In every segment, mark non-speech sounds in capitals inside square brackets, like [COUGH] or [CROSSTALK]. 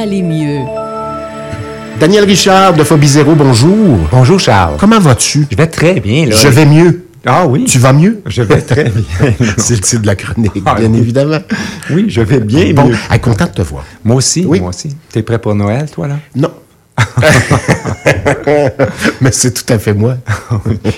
aller mieux. Daniel Richard de Phobie Zéro, bonjour. Bonjour Charles. Comment vas-tu? Je vais très bien. Là. Je vais mieux. Ah oui? Tu vas mieux? Je vais très [LAUGHS] bien. C'est le titre de la chronique, Ah, bien oui. évidemment. oui, je vais bien Bon, mieux. content de te voir. Moi aussi, Oui. moi aussi. T'es prêt pour Noël, toi, là? Non. [LAUGHS] mais c'est tout à fait moi.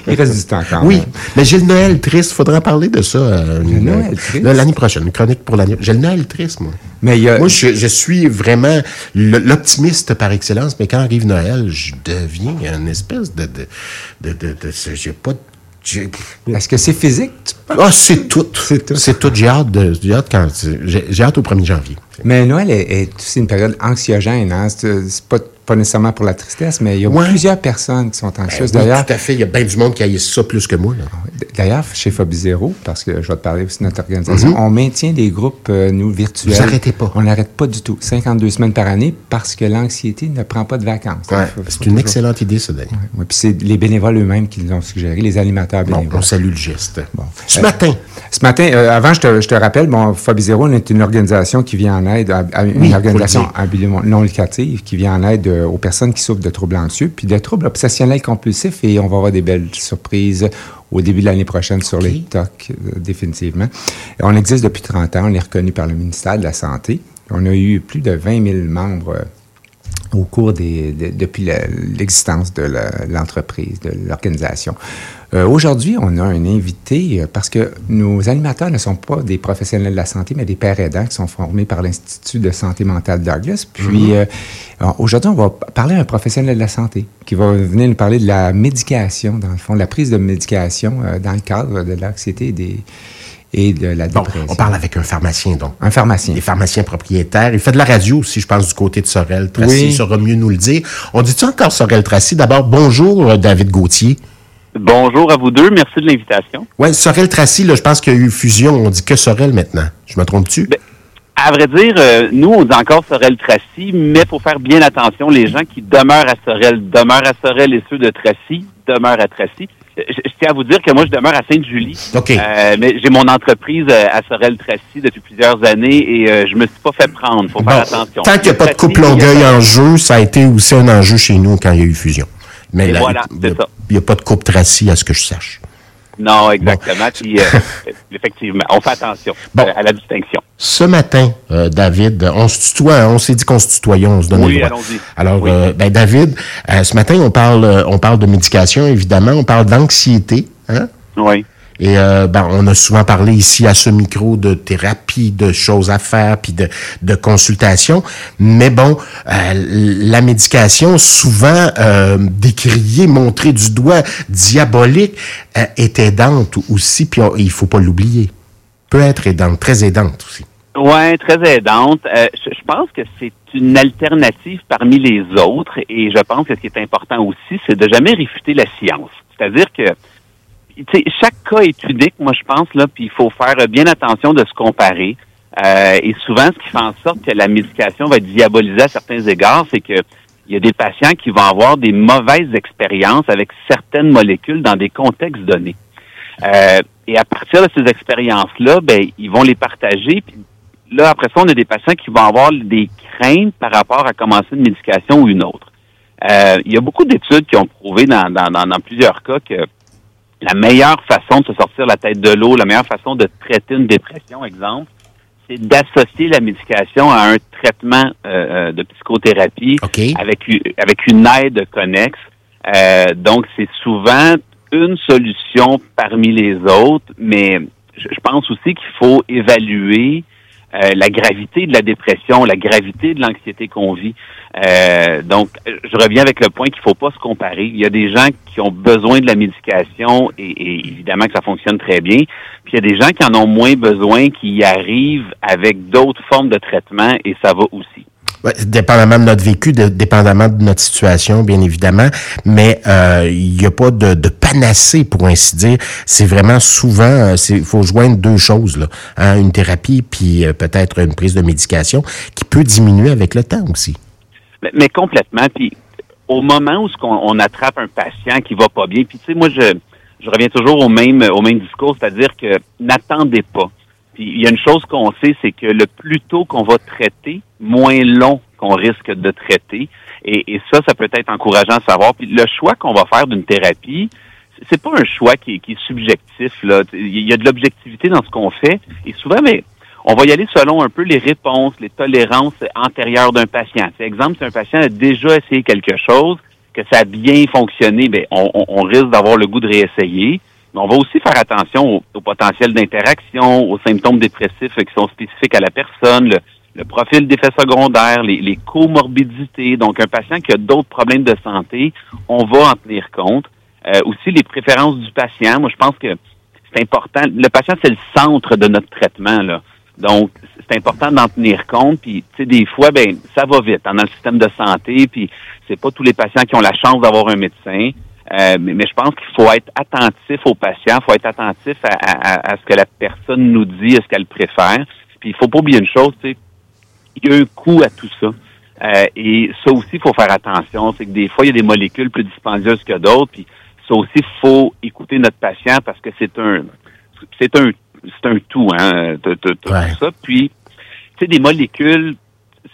Il reste du temps quand Oui, même. mais j'ai le Noël triste. Faudra parler de ça. euh, une- Noël triste? là, L'année prochaine, une chronique pour l'année. J'ai le Noël triste, moi. Mais il y a... Moi, je, je suis vraiment l'optimiste par excellence, mais quand arrive Noël, je deviens une espèce de... de, de, de, j'ai pas... de- Est-ce que c'est physique? Ah, c'est tout. [LAUGHS] C'est tout. C'est tout. J'ai hâte, de, j'ai hâte, quand, j'ai, j'ai hâte au 1er janvier. Mais Noël est, est aussi une période anxiogène. Hein? C'est c'est pas, pas nécessairement pour la tristesse, mais il y a Ouais. plusieurs personnes qui sont anxieuses. Oui, D'ailleurs, tout à fait. Il y a bien du monde qui haït ça plus que moi. là. D'ailleurs, chez Phobie Zéro, parce que je vais te parler aussi de notre organisation, on maintient des groupes, euh, nous, virtuels. Mhm. Vous arrêtez pas. On n'arrête pas du tout. 52 semaines par année parce que l'anxiété ne prend pas de vacances. Ouais, c'est une toujours- excellente idée, ça, Daniel. Ouais, puis c'est les bénévoles eux-mêmes qui l'ont suggéré, les animateurs Bon, bénévoles. on salue le geste. Bon. Ce Euh, matin, Ce matin, euh, avant, je te, je te rappelle, bon, Phobie Zéro on est une organisation qui vient en aide, à, à une Oui, organisation non lucratif qui vient en aide euh, aux personnes qui souffrent de troubles anxieux, puis de troubles obsessionnels compulsifs, et on va avoir des belles surprises au début de l'année prochaine sur les TOC, euh, définitivement. Et on existe depuis 30 ans, on est reconnu par le ministère de la Santé. On a eu plus de 20 000 membres euh, au cours des, de- depuis l'existence de l'entreprise, de l'organisation. Euh, Aujourd'hui, on a un invité euh, parce que nos animateurs ne sont pas des professionnels de la santé, mais des pères aidants qui sont formés par l'Institut de santé mentale Douglas. Puis euh, alors, aujourd'hui, on va parler à un professionnel de la santé qui va venir nous parler de la médication, dans le fond, la prise de médication euh, dans le cadre de l'anxiété et, des- et de la bon, dépression. on parle avec un pharmacien, donc. Un pharmacien. Des pharmaciens propriétaires. Il fait de la radio aussi, je pense, du côté de Sorel. Tracy Oui. saura mieux nous le dire. On dit-tu encore Sorel Tracy? D'abord, bonjour, euh, David Gauthier. Bonjour à vous deux, merci de l'invitation. Oui, Sorel Tracy, là, je pense qu'il y a eu fusion. On dit que Sorel maintenant. Je me trompe-tu? Ben, À vrai dire, euh, nous, on dit encore Sorel-Tracy, mais il faut faire bien attention. Les gens qui demeurent à Sorel demeurent à Sorel et ceux de Tracy demeurent à Tracy. Je, je tiens à vous dire que moi, je demeure à Sainte-Julie. Euh, mais j'ai mon entreprise euh, à Sorel-Tracy depuis plusieurs années et euh, je me suis pas fait prendre. faut Bon, faire attention. tant qu'il n'y a pas de couple Longueuil en jeu, ça a été aussi un enjeu chez nous quand il y a eu fusion. Mais là, voilà, il y a- c'est ça. Il n'y a pas de couple Tracy, à ce que je sache. Non, exactement. Puis, euh, [LAUGHS] effectivement, on fait attention Bon. euh, à la distinction. Ce matin, euh, David, on se tutoie, hein, on s'est dit qu'on se tutoyait, on se donne Oui, le droit. allons-y. Alors, Oui. euh, ben, David, euh, ce matin, on parle, euh, on parle de médication, évidemment, on parle d'anxiété, hein? Oui. Et euh, ben, on a souvent parlé ici à ce micro de thérapie, de choses à faire, puis de, de consultation. Mais bon, euh, la médication, souvent euh, décriée, montrée du doigt, diabolique, euh, est aidante aussi, puis il faut pas l'oublier. Peut être aidante, très aidante aussi. Oui, très aidante. Euh, je, je pense que c'est une alternative parmi les autres et je pense que ce qui est important aussi, c'est de jamais réfuter la science. C'est-à-dire que chaque cas est unique, moi je pense, là, puis il faut faire bien attention de se comparer. Euh, et souvent, ce qui fait en sorte que la médication va être diabolisée à certains égards, c'est que il y a des patients qui vont avoir des mauvaises expériences avec certaines molécules dans des contextes donnés. Euh, et à partir de ces expériences-là, ben, ils vont les partager. Puis là, après ça, on a des patients qui vont avoir des craintes par rapport à commencer une médication ou une autre. Euh, il y a beaucoup d'études qui ont prouvé dans, dans, dans, dans plusieurs cas que la meilleure façon de se sortir la tête de l'eau, la meilleure façon de traiter une dépression, exemple, c'est d'associer la médication à un traitement euh, euh, de psychothérapie OK? avec, avec une aide connexe. Euh, donc, c'est souvent une solution parmi les autres, mais je, je pense aussi qu'il faut évaluer euh, la gravité de la dépression, la gravité de l'anxiété qu'on vit. Euh, donc, je reviens avec le point qu'il faut pas se comparer. Il y a des gens qui ont besoin de la médication et, et évidemment que ça fonctionne très bien. Puis il y a des gens qui en ont moins besoin, qui y arrivent avec d'autres formes de traitement et ça va aussi. Dépendamment de notre vécu, dépendamment de notre situation, bien évidemment, mais euh, il n'y a pas de, panacée, pour ainsi dire. C'est vraiment souvent, il faut joindre deux choses, là, hein, une thérapie puis euh, peut-être une prise de médication qui peut diminuer avec le temps aussi. Mais, complètement. Puis au moment où on attrape un patient qui va pas bien, puis tu sais, moi je, je reviens toujours au même au même discours, c'est-à-dire que n'attendez pas. Puis il y a une chose qu'on sait, c'est que le plus tôt qu'on va traiter, moins long qu'on risque de traiter. Et, ça, ça peut être encourageant à savoir. Le choix qu'on va faire d'une thérapie, c'est pas un choix qui, qui, est subjectif. Là. Il y a de l'objectivité dans ce qu'on fait. Et souvent, mais on va y aller selon un peu les réponses, les tolérances antérieures d'un patient. Par exemple, si un patient a déjà essayé quelque chose, que ça a bien fonctionné, bien, on, risque d'avoir le goût de réessayer. Mais on va aussi faire attention au, potentiel d'interaction, aux symptômes dépressifs qui sont spécifiques à la personne, le, profil d'effets secondaires, les, les, comorbidités. Donc, un patient qui a d'autres problèmes de santé, on va en tenir compte. Euh, aussi, les préférences du patient. Moi, je pense que c'est important. Le patient, c'est le centre de notre traitement. Là. Donc, c'est important d'en tenir compte. Puis, tu sais, des fois, ben, ça va vite hein, dans le système de santé. Puis, c'est pas tous les patients qui ont la chance d'avoir un médecin. Euh, mais, je pense qu'il faut être attentif aux patients, il faut être attentif à, ce que la personne nous dit, à ce qu'elle préfère. Puis, il faut pas oublier une chose, tu sais, il y a un coût à tout ça. Euh, et ça aussi, il faut faire attention. C'est que des fois, il y a des molécules plus dispendieuses que d'autres. Puis ça aussi, il faut écouter notre patient parce que c'est un c'est un c'est un tout, hein, tout, ça. Puis, tu sais, des molécules,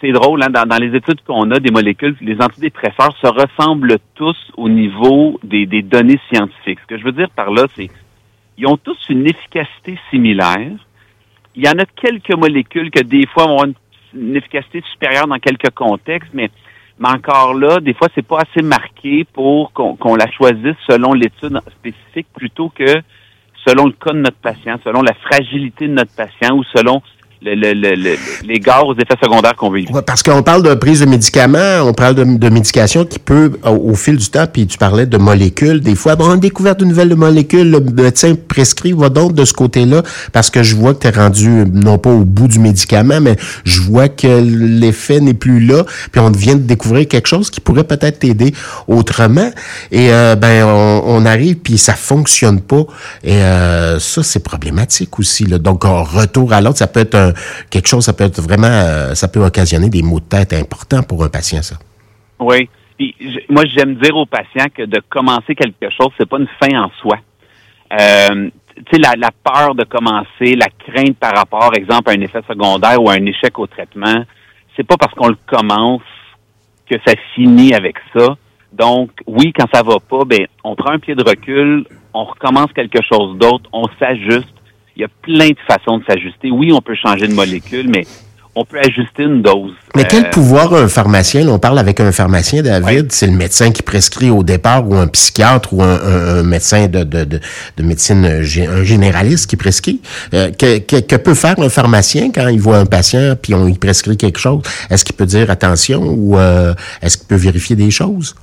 c'est drôle, hein, dans, les études qu'on a des molécules, les antidépresseurs se ressemblent tous au niveau des, des données scientifiques. Ce que je veux dire par là, c'est ils ont tous une efficacité similaire. Il y en a quelques molécules que des fois ont une, efficacité supérieure dans quelques contextes, mais, mais encore là, des fois, c'est pas assez marqué pour qu'on la choisisse selon l'étude spécifique plutôt que selon le cas de notre patient, selon la fragilité de notre patient ou selon le, le, le, les gares aux effets secondaires qu'on veut éviter. parce qu'on parle de prise de médicaments, on parle de, de médication qui peut, au, fil du temps, puis tu parlais de molécules, des fois, bon, on a découvert de nouvelles molécules, le médecin prescrit, va donc de ce côté-là, parce que je vois que tu es rendu, non pas au bout du médicament, mais je vois que l'effet n'est plus là, puis on vient de découvrir quelque chose qui pourrait peut-être t'aider autrement, et euh, ben, on, arrive, puis ça fonctionne pas, et euh, ça, c'est problématique aussi, là. Donc, retour à l'autre, ça peut être un quelque chose, ça peut être vraiment, euh, ça peut occasionner des maux de tête importants pour un patient, ça. Oui. moi, j'aime dire aux patients que de commencer quelque chose, c'est pas une fin en soi. Euh, tu sais, la, peur de commencer, la crainte par rapport, exemple, à un effet secondaire ou à un échec au traitement, c'est pas parce qu'on le commence que ça finit avec ça. Donc, oui, quand ça va pas, ben, on prend un pied de recul, on recommence quelque chose d'autre, on s'ajuste, il y a plein de façons de s'ajuster. Oui, on peut changer de molécule, mais on peut ajuster une dose. Mais quel euh, pouvoir a un pharmacien? on parle avec un pharmacien, David. C'est le médecin qui prescrit au départ ou un psychiatre ou un, médecin de, de, médecine, un généraliste qui prescrit. Euh, que, peut faire un pharmacien quand il voit un patient puis on lui prescrit quelque chose? Est-ce qu'il peut dire attention ou euh, est-ce qu'il peut vérifier des choses?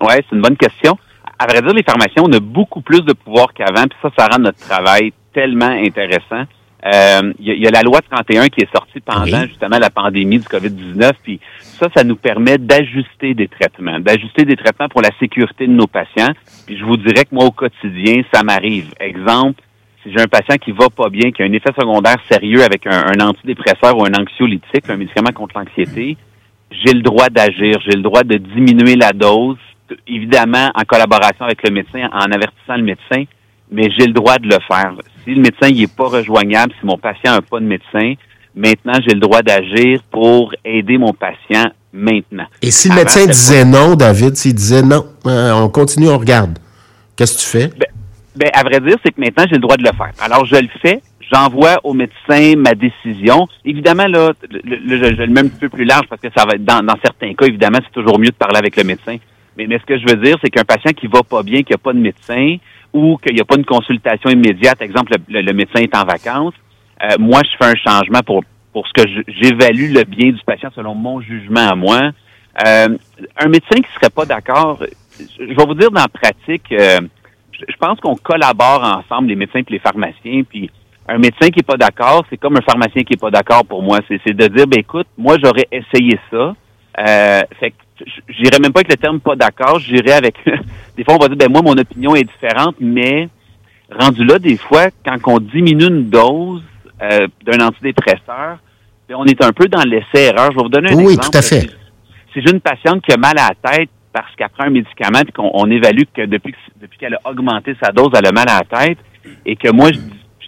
Oui, c'est une bonne question. À vrai dire, les pharmaciens, on a beaucoup plus de pouvoir qu'avant, puis ça, ça rend notre travail tellement intéressant. Il euh, y, a la loi 31 qui est sortie pendant justement la pandémie du COVID-19, puis ça, ça nous permet d'ajuster des traitements, d'ajuster des traitements pour la sécurité de nos patients. Puis je vous dirais que moi, au quotidien, ça m'arrive. Exemple, si j'ai un patient qui va pas bien, qui a un effet secondaire sérieux avec un, un antidépresseur ou un anxiolytique, un médicament contre l'anxiété, j'ai le droit d'agir, j'ai le droit de diminuer la dose, évidemment en collaboration avec le médecin, en avertissant le médecin, mais j'ai le droit de le faire. Si le médecin n'est pas rejoignable, si mon patient n'a pas de médecin, maintenant j'ai le droit d'agir pour aider mon patient maintenant. Et si le médecin disait non, David, s'il disait non, euh, on continue, on regarde, qu'est-ce que tu fais? Ben, ben, à vrai dire, c'est que maintenant j'ai le droit de le faire. Alors je le fais, j'envoie au médecin ma décision. Évidemment, là, le, je, le mets un petit peu plus large parce que ça va être dans, dans certains cas, évidemment, c'est toujours mieux de parler avec le médecin. Mais, mais ce que je veux dire, c'est qu'un patient qui va pas bien, qui n'a pas de médecin, ou qu'il n'y a pas une consultation immédiate, exemple, le, médecin est en vacances, euh, moi, je fais un changement pour, pour ce que j'évalue le bien du patient selon mon jugement à moi. Euh, un médecin qui serait pas d'accord, je vais vous dire dans la pratique, euh, je pense qu'on collabore ensemble, les médecins et les pharmaciens, puis un médecin qui est pas d'accord, c'est comme un pharmacien qui est pas d'accord pour moi. C'est de dire, ben écoute, moi j'aurais essayé ça. Euh, fait que j'irais même pas avec le terme pas d'accord, j'irais avec des fois on va dire ben moi mon opinion est différente, mais rendu là des fois quand on diminue une dose euh, d'un antidépresseur, ben, on est un peu dans l'essai-erreur. Je vais vous donner un exemple. Oui, tout à fait. Si j'ai une patiente qui a mal à la tête parce qu'elle prend un médicament et qu'on évalue que depuis depuis qu'elle a augmenté sa dose, elle a mal à la tête et que moi je,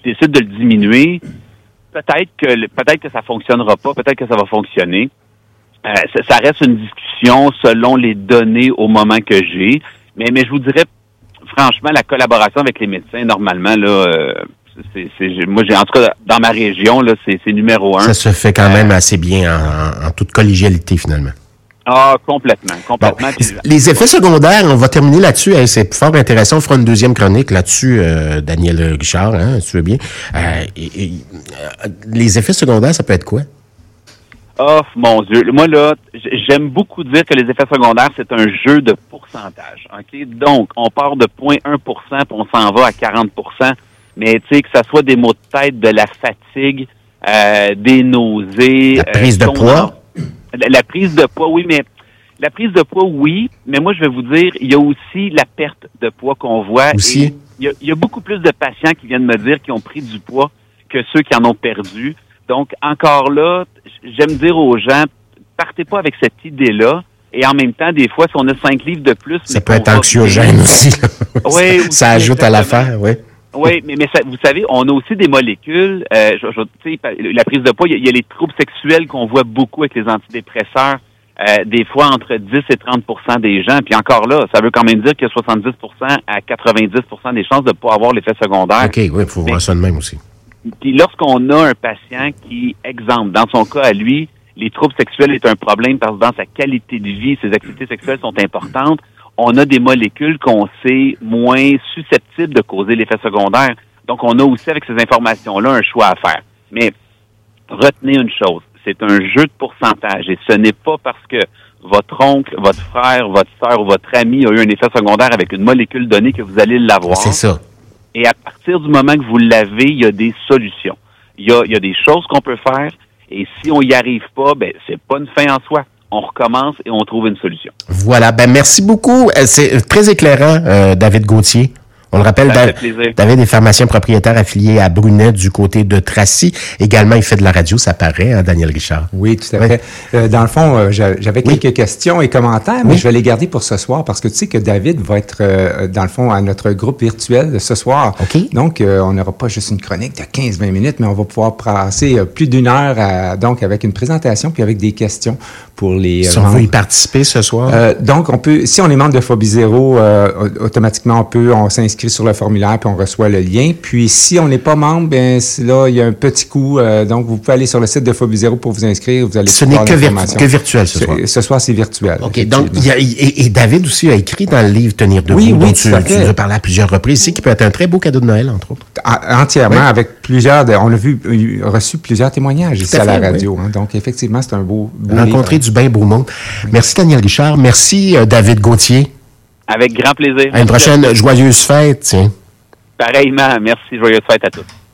décide de le diminuer, peut-être que peut-être que ça fonctionnera pas, peut-être que ça va fonctionner Euh, ça, ça, reste une discussion selon les données au moment que j'ai. Mais, mais je vous dirais, franchement, la collaboration avec les médecins, normalement, là, euh, c'est, moi, j'ai en tout cas dans ma région, là, c'est, numéro un. Ça se fait quand même assez bien en, en toute collégialité, finalement. Ah, complètement, complètement. les effets secondaires, on va terminer là-dessus. c'est fort intéressant. On fera une deuxième chronique là-dessus, euh, Daniel Richard, hein, tu veux bien. Euh, euh, les effets secondaires, ça peut être quoi? Oh, mon Dieu. Moi, là, j'aime beaucoup dire que les effets secondaires, c'est un jeu de pourcentage. OK? Donc, on part de 0.1% puis on s'en va à 40% Mais, tu sais, que ça soit des maux de tête, de la fatigue, des nausées. La prise de poids? La, prise de poids, oui, mais la prise de poids, oui, mais moi, je vais vous dire, il y a aussi la perte de poids qu'on voit. Aussi. il, y a, beaucoup plus de patients qui viennent me dire qu'ils ont pris du poids que ceux qui en ont perdu. Donc, encore là, j'aime dire aux gens, partez pas avec cette idée-là. Et en même temps, des fois, si on a cinq livres de plus... Ça peut être anxiogène aussi. [LAUGHS] oui. ça ajoute à l'affaire, oui. Oui, mais, mais vous savez, on a aussi des molécules. Euh, je, la prise de poids, il y, a, les troubles sexuels qu'on voit beaucoup avec les antidépresseurs. Euh, des fois entre 10 et 30% des gens. Puis encore là, ça veut quand même dire qu'il y a 70% à 90% des chances de ne pas avoir l'effet secondaire. OK, oui, il faut voir ça de même aussi. Puis lorsqu'on a un patient qui, exemple, dans son cas à lui, les troubles sexuels est un problème parce que dans sa qualité de vie, ses activités sexuelles sont importantes, on a des molécules qu'on sait moins susceptibles de causer l'effet secondaire. Donc, on a aussi avec ces informations-là un choix à faire. Mais retenez une chose, c'est un jeu de pourcentage et ce n'est pas parce que votre oncle, votre frère, votre soeur ou votre ami a eu un effet secondaire avec une molécule donnée que vous allez l'avoir. C'est ça. Et à partir du moment que vous l'avez, il y a des solutions. Il y a, il y a des choses qu'on peut faire et si on n'y arrive pas, ben c'est pas une fin en soi on recommence et on trouve une solution. Voilà. Ben, merci beaucoup. Euh, c'est très éclairant, euh, David Gauthier. On le rappelle, David est pharmacien propriétaire affilié à Brunet du côté de Tracy. Également, il fait de la radio, ça paraît, hein, Daniel Richard? Oui, tout à fait. Euh, dans le fond, euh, j'avais quelques questions et commentaires, mais je vais les garder pour ce soir parce que tu sais que David va être, euh, dans le fond, à notre groupe virtuel ce soir. OK. Donc, on n'aura pas juste une chronique de 15-20 minutes, mais on va pouvoir passer plus d'une heure donc avec une présentation puis avec des questions pour les Si on veut y participer ce soir? donc, on peut, si on est membre de Phobie Zéro, automatiquement, on peut, on s'inscrit sur le formulaire, puis on reçoit le lien. Puis si on n'est pas membre, bien là, il y a un petit coup. Euh, donc, vous pouvez aller sur le site de Phobie Zéro pour vous inscrire. Vous allez Ce n'est que, que, virtuel ce soir. Ce soir, c'est virtuel. OK. Donc, y a, et, David aussi a écrit dans le livre Tenir debout, oui, dont tu, tu nous as parlé à plusieurs reprises ici, qui peut être un très beau cadeau de Noël, entre autres. entièrement, avec plusieurs. on a vu, reçu plusieurs témoignages ici à la radio. Hein. donc, effectivement, c'est un beau, beau Rencontrer du bien beau monde. Merci, Daniel Richard. Merci, euh, David Gauthier. Avec grand plaisir. À une prochaine joyeuse fête, tiens. Pareillement. Merci. Joyeuse fête à tous.